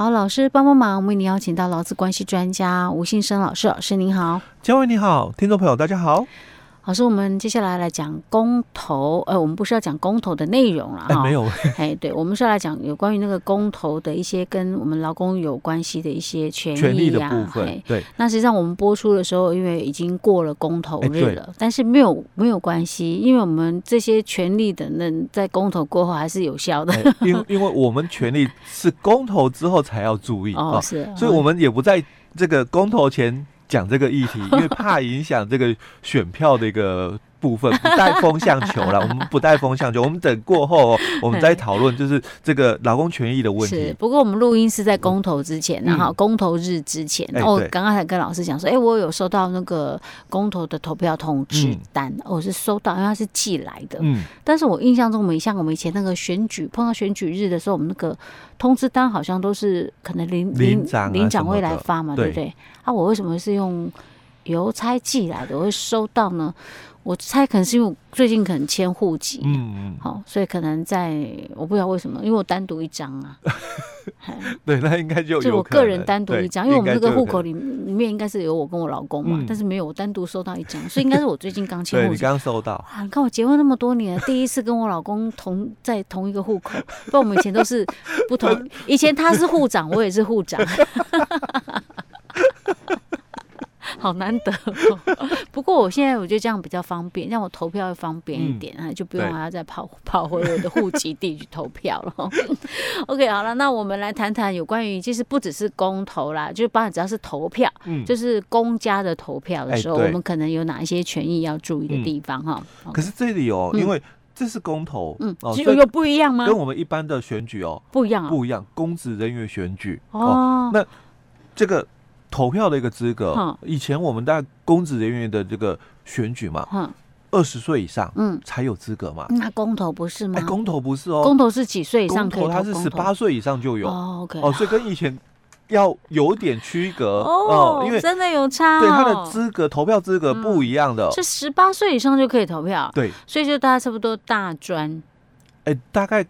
好，老师帮帮忙，为您邀请到劳资关系专家吴信生老师，老师您好，嘉伟你好，听众朋友大家好。老师，我们接下来来讲公投，呃，我们不是要讲公投的内容了哈、哎？没有，哎，对，我们是要来讲有关于那个公投的一些跟我们劳工有关系的一些权益、啊、权利的部分。对，那实际上我们播出的时候，因为已经过了公投日了，但是没有没有关系，因为我们这些权利的人在公投过后还是有效的。因因为我们权利是公投之后才要注意哦，是，所以我们也不在这个公投前讲这个议题，因为怕影响这个选票的一个。部分不带风向球了，我们不带风向球，我们等过后，我们再讨论就是这个劳工权益的问题。是，不过我们录音是在公投之前，然后公投日之前。然后刚刚才跟老师讲说，哎，我有收到那个公投的投票通知单，我是收到，因为它是寄来的。嗯。但是我印象中没像我们以前那个选举碰到选举日的时候，我们那个通知单好像都是可能领领领长会来发嘛，对不对？啊，我为什么是用邮差寄来的？我会收到呢？我猜可能是因为我最近可能迁户籍，嗯嗯，好，所以可能在我不知道为什么，因为我单独一张啊，对，那应该就就我个人单独一张，因为我们这个户口里里面应该是有我跟我老公嘛，嗯、但是没有我单独收到一张，所以应该是我最近刚迁户籍，你刚收到啊？你看我结婚那么多年，第一次跟我老公同在同一个户口，不然我们以前都是不同，以前他是户长，我也是户长。好难得，哦 不过我现在我觉得这样比较方便，让我投票会方便一点啊，嗯、就不用还要再跑 跑回我的户籍地去投票了。OK，好了，那我们来谈谈有关于，其实不只是公投啦，就是包括只要是投票，嗯、就是公家的投票的时候，欸、我们可能有哪一些权益要注意的地方哈？嗯、可是这里哦，嗯、因为这是公投，嗯，有有不一样吗？跟我们一般的选举哦不一样，啊不一样，公职人员选举哦，哦，那这个。投票的一个资格，以前我们在公职人员的这个选举嘛，二十岁以上，嗯，才有资格嘛。那公投不是吗？哎，公投不是哦，公投是几岁以上可以投？他是十八岁以上就有哦。OK，哦，所以跟以前要有点区隔哦，因为真的有差，对他的资格投票资格不一样的，是十八岁以上就可以投票。对，所以就大家差不多大专，哎，大概。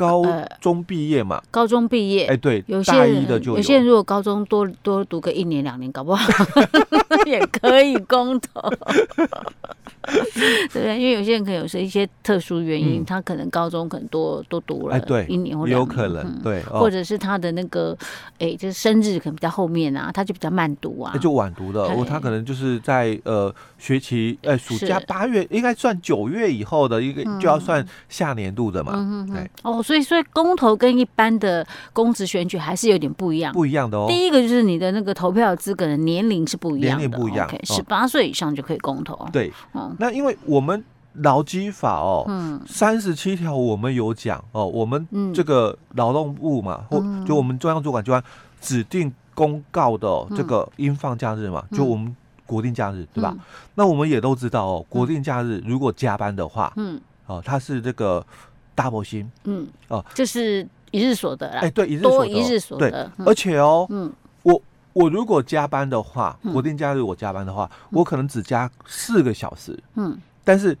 高中毕业嘛，高中毕业，哎，对，有些人有些人如果高中多多读个一年两年，搞不好 也可以公投。对，因为有些人可能有一些特殊原因，他可能高中可能多多读了一年或有可能对，或者是他的那个哎，就是生日可能比较后面啊，他就比较慢读啊，就晚读的，他可能就是在呃学期哎暑假八月应该算九月以后的一个就要算下年度的嘛，哎哦。所以，所以公投跟一般的公职选举还是有点不一样，不一样的哦。第一个就是你的那个投票资格的年龄是不一样的，年龄不一样，十八岁以上就可以公投。对，那因为我们劳基法哦，嗯，三十七条我们有讲哦，我们这个劳动部嘛，或就我们中央主管机关指定公告的这个应放假日嘛，就我们国定假日对吧？那我们也都知道哦，国定假日如果加班的话，嗯，哦，它是这个。double 薪，嗯，哦，就是一日所得啦，哎，对，一日多一日所得，而且哦，嗯，我我如果加班的话，国定假日我加班的话，我可能只加四个小时，嗯，但是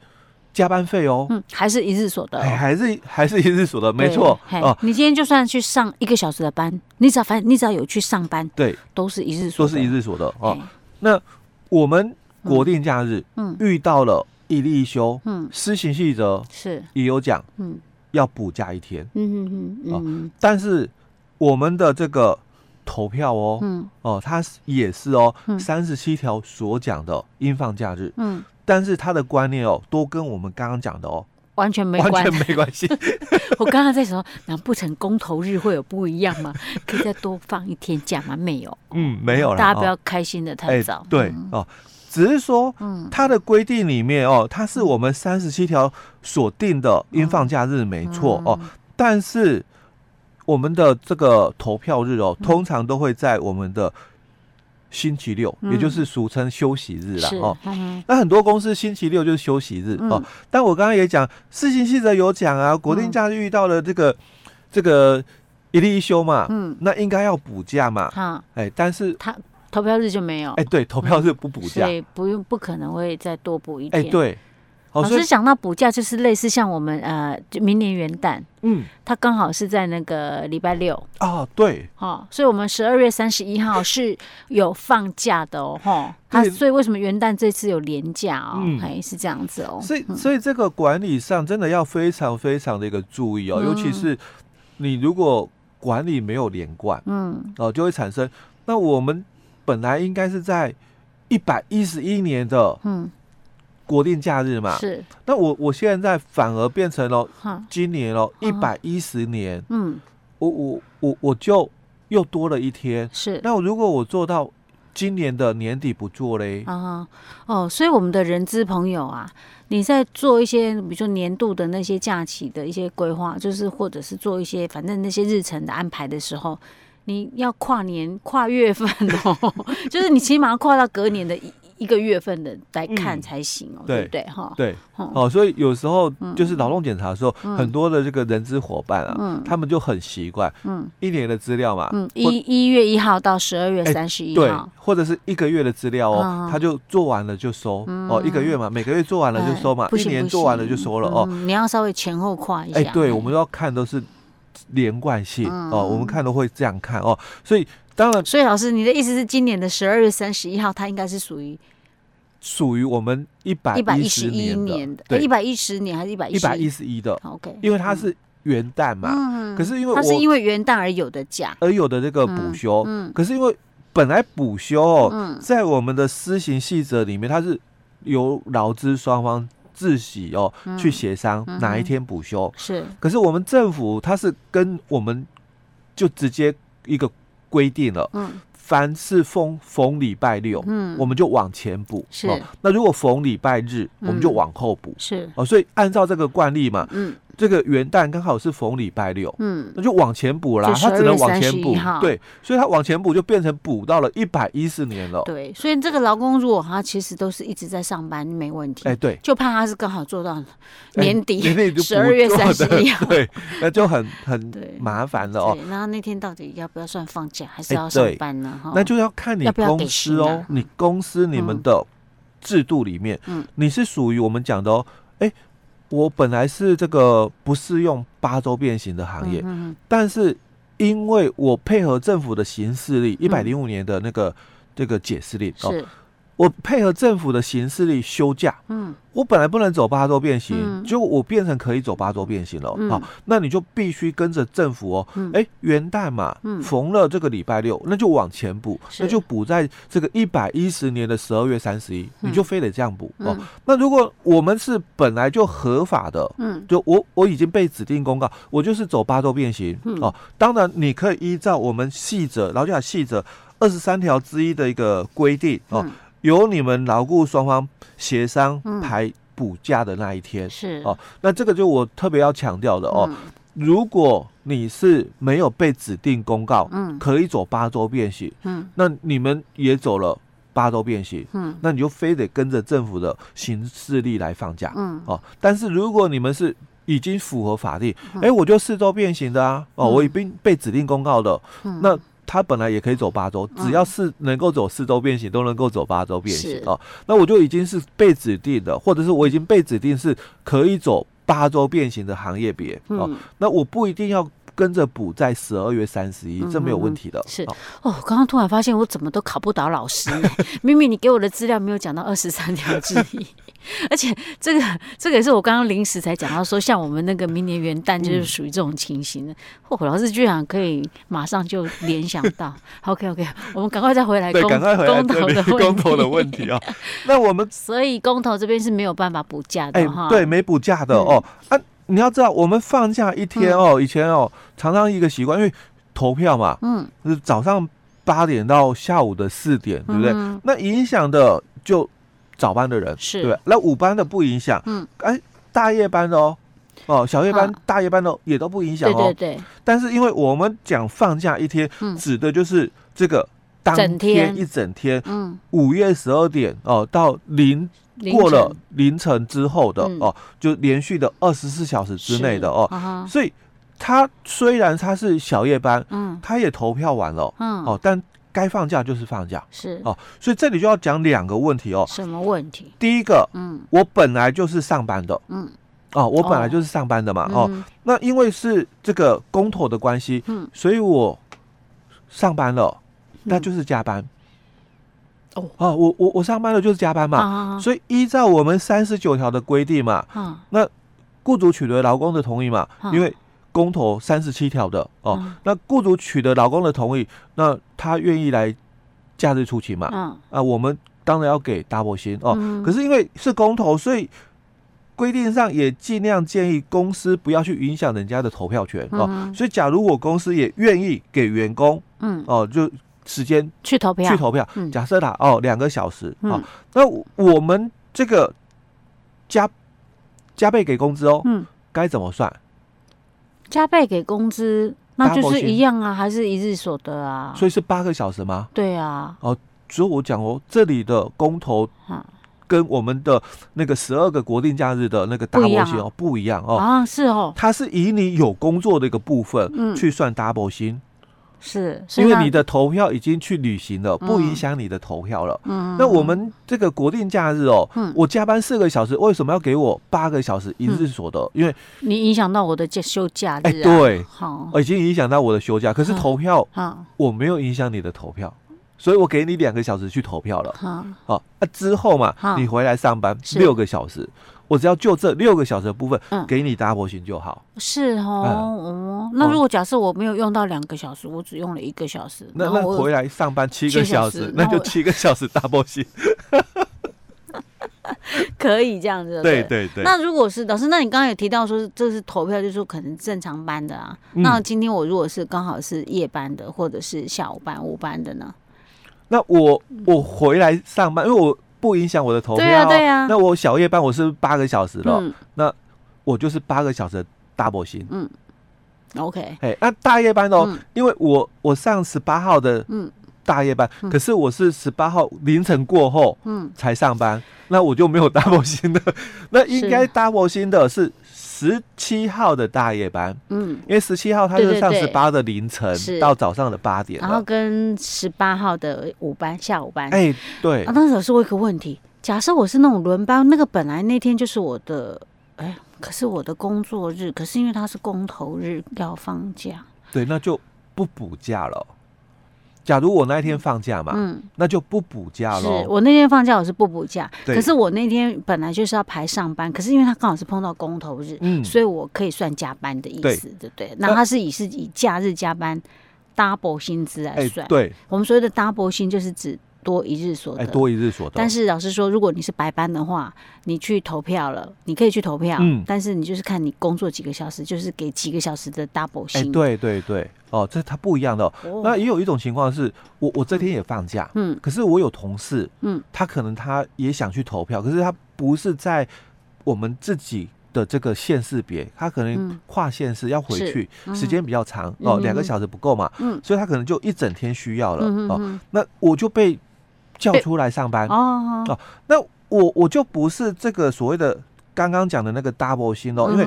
加班费哦，嗯，还是一日所得，还是还是一日所得，没错，哦，你今天就算去上一个小时的班，你只要反正你只要有去上班，对，都是一日所得，都是一日所得哦。那我们国定假日，嗯，遇到了一例一休，嗯，施行细则是。也有讲，嗯。要补假一天，嗯嗯嗯，哦，但是我们的这个投票哦，嗯。哦，他也是哦，三十七条所讲的应放假日，嗯，但是他的观念哦，都跟我们刚刚讲的哦，完全没关完全没关系。我刚刚在说，难不成公投日会有不一样吗？可以再多放一天假吗？没有，嗯，没有了，大家不要开心的太早，对哦。只是说，嗯。它的规定里面哦，它是我们三十七条所定的应放假日没错哦，但是我们的这个投票日哦，通常都会在我们的星期六，也就是俗称休息日啦哦。那很多公司星期六就是休息日哦。但我刚刚也讲，施行细则有讲啊，国定假日遇到了这个这个一例一休嘛，嗯，那应该要补假嘛，哈，哎，但是他。投票日就没有，哎，对，投票日不补假，所以不用，不可能会再多补一天。哎，对，老师讲到补假，就是类似像我们呃，就明年元旦，嗯，它刚好是在那个礼拜六啊，对，哦，所以我们十二月三十一号是有放假的哦，哈，它所以为什么元旦这次有连假哦？哎、嗯，是这样子哦，所以所以这个管理上真的要非常非常的一个注意哦，嗯、尤其是你如果管理没有连贯，嗯，哦，就会产生，那我们本来应该是在一百一十一年的，嗯。国定假日嘛，是。那我我现在反而变成了今年哦，一百一十年，嗯，我我我我就又多了一天。是。那如果我做到今年的年底不做嘞？啊哦，所以我们的人资朋友啊，你在做一些比如说年度的那些假期的一些规划，就是或者是做一些反正那些日程的安排的时候，你要跨年跨月份哦，就是你起码要跨到隔年的一。一个月份的来看才行哦，对。不对？哈，对，哦，所以有时候就是劳动检查的时候，很多的这个人资伙伴啊，他们就很习惯，嗯，一年的资料嘛，嗯，一一月一号到十二月三十一号，对，或者是一个月的资料哦，他就做完了就收，哦，一个月嘛，每个月做完了就收嘛，一年做完了就收了哦。你要稍微前后跨一下，哎，对，我们要看都是连贯性哦，我们看都会这样看哦，所以。当然，所以老师，你的意思是今年的十二月三十一号，它应该是属于属于我们一百一百一十一年的，对，一百一十年还是一百一百一十一的？OK，因为它是元旦嘛，嗯，可是因为它是因为元旦而有的假，而有的这个补休，嗯，可是因为本来补休哦，在我们的施行细则里面，它是由劳资双方自己哦去协商哪一天补休，是，可是我们政府它是跟我们就直接一个。规定了，嗯，凡是逢逢礼拜六，嗯，我们就往前补，是。那如果逢礼拜日，我们就往后补，是。哦，所以按照这个惯例嘛，嗯。这个元旦刚好是逢礼拜六，嗯，那就往前补啦，他只能往前补，对，所以他往前补就变成补到了一百一十年了，对，所以这个劳工如果他其实都是一直在上班，没问题，哎，对，就怕他是刚好做到年底，十二月三十一号，对，那就很很麻烦了哦。那那天到底要不要算放假，还是要上班呢？那就要看你公司哦，你公司你们的制度里面，嗯，你是属于我们讲的哦，哎。我本来是这个不适用八周变形的行业，嗯、但是因为我配合政府的行事历，一百零五年的那个、嗯、这个解释令是。哦我配合政府的行事力休假，嗯，我本来不能走八周变形，结果我变成可以走八周变形了，好，那你就必须跟着政府哦，哎，元旦嘛，逢了这个礼拜六，那就往前补，那就补在这个一百一十年的十二月三十一，你就非得这样补哦。那如果我们是本来就合法的，嗯，就我我已经被指定公告，我就是走八周变形哦。当然，你可以依照我们细则劳基法细则二十三条之一的一个规定哦。由你们劳雇双方协商排补假的那一天，嗯、是。哦，那这个就我特别要强调的哦。嗯、如果你是没有被指定公告，嗯，可以走八周变形，嗯，那你们也走了八周变形，嗯，那你就非得跟着政府的行事历来放假，嗯，哦。但是如果你们是已经符合法定，哎、嗯。欸，我就四周变形的啊，哦，嗯、我已经被指定公告的，嗯、那。他本来也可以走八周，只要是能够走四周变形，都能够走八周变形哦。那我就已经是被指定的，或者是我已经被指定是可以走八周变形的行业别哦。那我不一定要跟着补在十二月三十一，这没有问题的。是哦，刚刚突然发现我怎么都考不倒老师，明明你给我的资料没有讲到二十三条之一。而且这个这个也是我刚刚临时才讲到，说像我们那个明年元旦就是属于这种情形的。嚯、嗯，老师居然可以马上就联想到。OK OK，我们赶快再回来公公投的公投的问题啊。那我们所以公投这边是没有办法补假的哈、欸。对，没补假的哦。嗯、啊，你要知道，我们放假一天哦，嗯、以前哦常常一个习惯，因为投票嘛，嗯，是早上八点到下午的四点，对不对？嗯、那影响的就。早班的人是。对，那午班的不影响。嗯，哎，大夜班的哦，哦，小夜班、大夜班的也都不影响哦。对对对。但是因为我们讲放假一天，指的就是这个当天一整天，嗯，五月十二点哦到零过了凌晨之后的哦，就连续的二十四小时之内的哦。所以他虽然他是小夜班，嗯，他也投票完了，嗯，哦，但。该放假就是放假，是。哦，所以这里就要讲两个问题哦。什么问题？第一个，嗯，我本来就是上班的，嗯，哦，我本来就是上班的嘛，哦，哦，那因为是这个公投的关系，嗯，所以我上班了，那就是加班。哦，哦，我我我上班了就是加班嘛，啊，所以依照我们三十九条的规定嘛，啊，那雇主取得劳工的同意嘛，啊，因为。公投三十七条的哦，嗯、那雇主取得老公的同意，那他愿意来假日出勤嘛？嗯、啊，我们当然要给 double 薪哦。嗯、可是因为是公投，所以规定上也尽量建议公司不要去影响人家的投票权、嗯、哦。所以，假如我公司也愿意给员工，嗯，哦，就时间去投票，去投票。嗯、假设他哦两个小时，嗯、哦，那我们这个加加倍给工资哦，嗯，该怎么算？加倍给工资，那就是一样啊，还是一日所得啊？所以是八个小时吗？对啊。哦，所以我讲哦，这里的公投跟我们的那个十二个国定假日的那个 double 薪哦不一样哦。啊，是哦。它是以你有工作的一个部分去算 double 薪。是，因为你的投票已经去履行了，不影响你的投票了。嗯，那我们这个国定假日哦，我加班四个小时，为什么要给我八个小时一日所得？因为你影响到我的休假日。哎，对，好，已经影响到我的休假。可是投票，我没有影响你的投票，所以我给你两个小时去投票了。好，好，那之后嘛，你回来上班六个小时。我只要就这六个小时的部分，给你 double 薪就好。是哦，哦，那如果假设我没有用到两个小时，我只用了一个小时，那那回来上班七个小时，那就七个小时 double 薪。可以这样子。对对对。那如果是老师，那你刚刚有提到说这是投票，就是说可能正常班的啊。那今天我如果是刚好是夜班的，或者是下午班、午班的呢？那我我回来上班，因为我。不影响我的投票。对啊，对啊。那我小夜班我是八个小时了，嗯、那我就是八个小时的 double 薪。嗯，OK。哎，那大夜班哦，嗯、因为我我上十八号的大夜班，嗯、可是我是十八号凌晨过后嗯才上班，嗯、那我就没有 double 薪的。那应该 double 薪的是。十七号的大夜班，嗯，因为十七号他是上十八的凌晨到早上的八点，然后跟十八号的午班下午班，哎，对。啊，当时老师，我有个问题，假设我是那种轮班，那个本来那天就是我的，哎，可是我的工作日，可是因为他是公投日要放假，对，那就不补假了。假如我那一天放假嘛，嗯，那就不补假了。是我那天放假，我是不补假。对可是我那天本来就是要排上班，可是因为他刚好是碰到公投日，嗯，所以我可以算加班的意思，对不对，对？那他是以是以假日加班 double 薪资来算。对，我们所谓的 double 薪就是指。多一日所得，多一日所得。但是老师说，如果你是白班的话，你去投票了，你可以去投票，嗯，但是你就是看你工作几个小时，就是给几个小时的 double 薪。对对对，哦，这它不一样的。哦，那也有一种情况是，我我这天也放假，嗯，可是我有同事，嗯，他可能他也想去投票，可是他不是在我们自己的这个县市别，他可能跨县市要回去，时间比较长哦，两个小时不够嘛，嗯，所以他可能就一整天需要了哦，那我就被。叫出来上班。哦。哦，那我我就不是这个所谓的刚刚讲的那个 double 薪哦，因为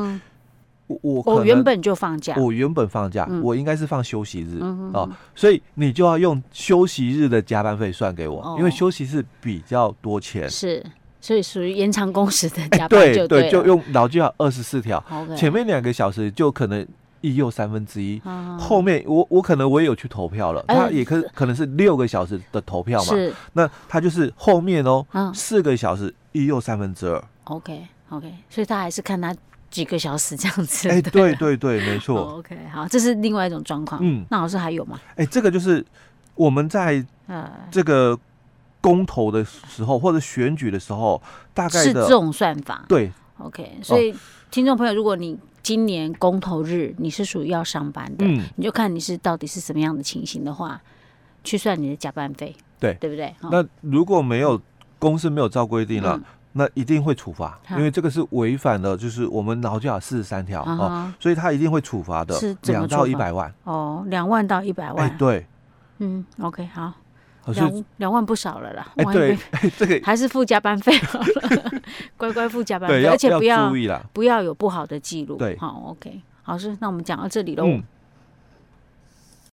我我我原本就放假，我原本放假，我应该是放休息日哦，所以你就要用休息日的加班费算给我，因为休息日比较多钱，是，所以属于延长工时的加班对对，就用劳基法二十四条，前面两个小时就可能。一又三分之一，后面我我可能我也有去投票了，他也可可能是六个小时的投票嘛，是，那他就是后面哦，四个小时一又三分之二，OK OK，所以他还是看他几个小时这样子，哎，对对对，没错，OK，好，这是另外一种状况，嗯，那老师还有吗？哎，这个就是我们在这个公投的时候或者选举的时候，大概是这种算法，对，OK，所以听众朋友，如果你今年公投日你是属于要上班的，嗯，你就看你是到底是什么样的情形的话，去算你的加班费，对，对不对？那如果没有公司没有照规定了，那一定会处罚，因为这个是违反了，就是我们劳基法四十三条哦，所以他一定会处罚的，是两到一百万。哦，两万到一百万，哎，对，嗯，OK，好。两两万不少了啦，哎，对，这个 还是付加班费好了，乖乖付加班费，而且不要不要有不好的记录，对，好，OK，好，是，那我们讲到这里喽。